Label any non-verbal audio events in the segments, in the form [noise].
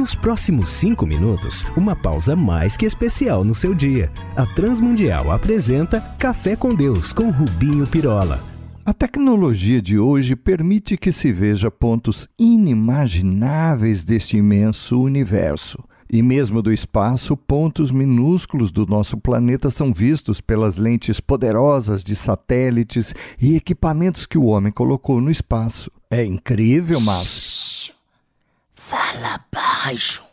Nos próximos cinco minutos, uma pausa mais que especial no seu dia. A Transmundial apresenta Café com Deus com Rubinho Pirola. A tecnologia de hoje permite que se veja pontos inimagináveis deste imenso universo. E mesmo do espaço, pontos minúsculos do nosso planeta são vistos pelas lentes poderosas de satélites e equipamentos que o homem colocou no espaço. É incrível, mas. Fala baixo.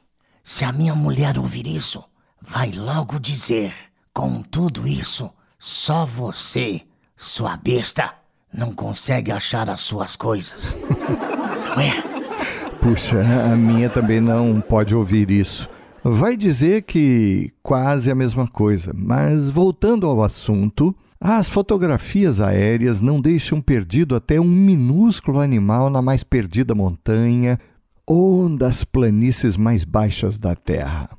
Se a minha mulher ouvir isso, vai logo dizer: com tudo isso, só você, sua besta, não consegue achar as suas coisas. não é? Puxa, a minha também não pode ouvir isso. Vai dizer que quase a mesma coisa, mas voltando ao assunto, as fotografias aéreas não deixam perdido até um minúsculo animal na mais perdida montanha ou das planícies mais baixas da terra.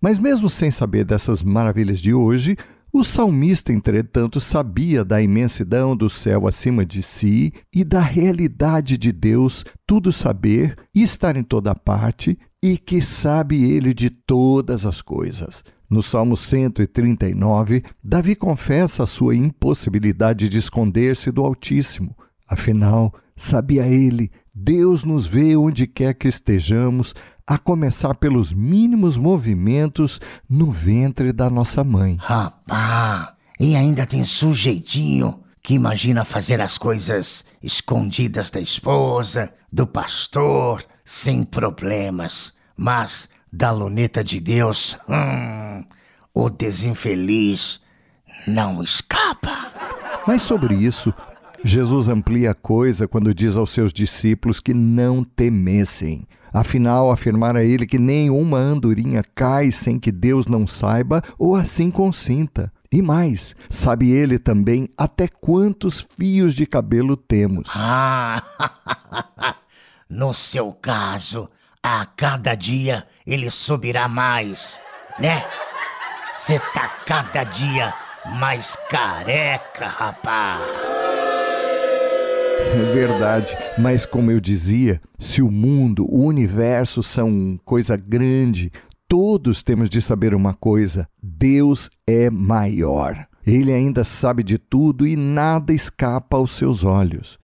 Mas mesmo sem saber dessas maravilhas de hoje, o salmista, entretanto, sabia da imensidão do céu acima de si e da realidade de Deus, tudo saber e estar em toda parte, e que sabe ele de todas as coisas. No Salmo 139, Davi confessa a sua impossibilidade de esconder-se do Altíssimo. Afinal, sabia ele, Deus nos vê onde quer que estejamos, a começar pelos mínimos movimentos no ventre da nossa mãe. Rapaz, e ainda tem sujeitinho que imagina fazer as coisas escondidas da esposa, do pastor, sem problemas. Mas da luneta de Deus, hum, o desinfeliz não escapa. Mas sobre isso, Jesus amplia a coisa quando diz aos seus discípulos que não temessem. Afinal, afirmara ele que nenhuma andorinha cai sem que Deus não saiba ou assim consinta. E mais, sabe ele também até quantos fios de cabelo temos. Ah, [laughs] no seu caso, a cada dia ele subirá mais, né? Você tá cada dia mais careca, rapaz. É verdade, mas como eu dizia, se o mundo, o universo são coisa grande, todos temos de saber uma coisa: Deus é maior. Ele ainda sabe de tudo e nada escapa aos seus olhos.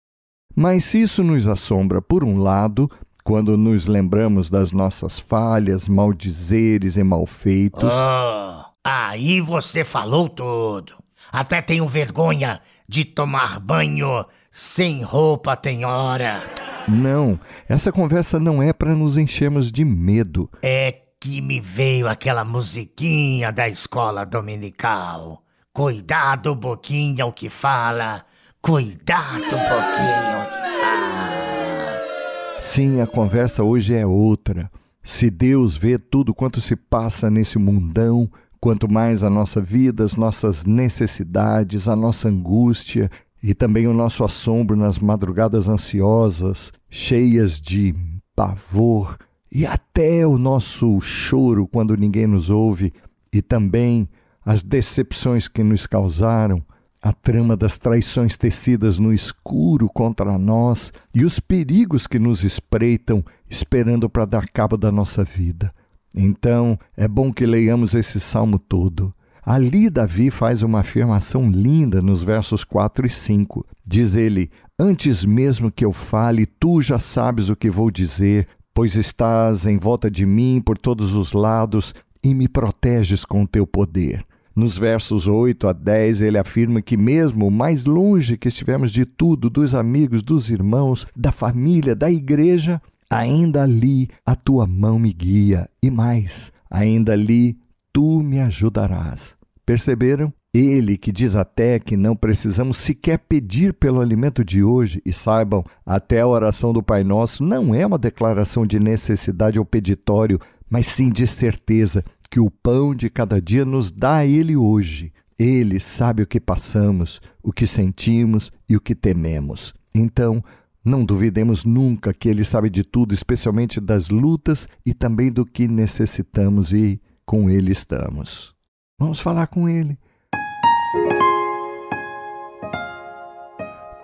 Mas se isso nos assombra por um lado, quando nos lembramos das nossas falhas, maldizeres e malfeitos. Oh, aí você falou tudo. Até tenho vergonha de tomar banho sem roupa tem hora. Não, essa conversa não é para nos enchermos de medo. É que me veio aquela musiquinha da escola dominical. Cuidado, boquinha, o que fala. Cuidado, boquinha, o que fala. Sim, a conversa hoje é outra. Se Deus vê tudo quanto se passa nesse mundão, quanto mais a nossa vida, as nossas necessidades, a nossa angústia e também o nosso assombro nas madrugadas ansiosas, cheias de pavor, e até o nosso choro quando ninguém nos ouve, e também as decepções que nos causaram, a trama das traições tecidas no escuro contra nós e os perigos que nos espreitam, esperando para dar cabo da nossa vida. Então, é bom que leiamos esse salmo todo Ali, Davi faz uma afirmação linda nos versos 4 e 5. Diz ele: Antes mesmo que eu fale, tu já sabes o que vou dizer, pois estás em volta de mim por todos os lados e me proteges com o teu poder. Nos versos 8 a 10, ele afirma que, mesmo mais longe que estivermos de tudo, dos amigos, dos irmãos, da família, da igreja, ainda ali a tua mão me guia, e mais, ainda ali tu me ajudarás. Perceberam? Ele que diz até que não precisamos sequer pedir pelo alimento de hoje, e saibam, até a oração do Pai Nosso não é uma declaração de necessidade ou peditório, mas sim de certeza que o pão de cada dia nos dá a Ele hoje. Ele sabe o que passamos, o que sentimos e o que tememos. Então, não duvidemos nunca que Ele sabe de tudo, especialmente das lutas e também do que necessitamos, e com Ele estamos. Vamos falar com Ele.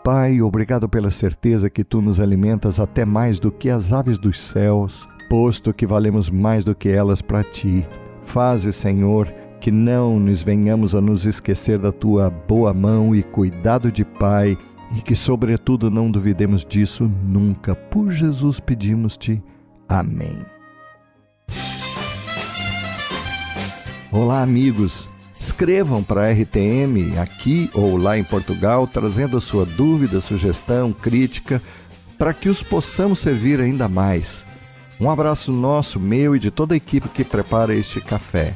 Pai, obrigado pela certeza que tu nos alimentas até mais do que as aves dos céus. posto que valemos mais do que elas para ti. Faze, Senhor, que não nos venhamos a nos esquecer da tua boa mão e cuidado de Pai, e que, sobretudo, não duvidemos disso nunca. Por Jesus pedimos-te. Amém. Olá, amigos. Escrevam para a RTM aqui ou lá em Portugal, trazendo a sua dúvida, sugestão, crítica, para que os possamos servir ainda mais. Um abraço nosso, meu e de toda a equipe que prepara este café.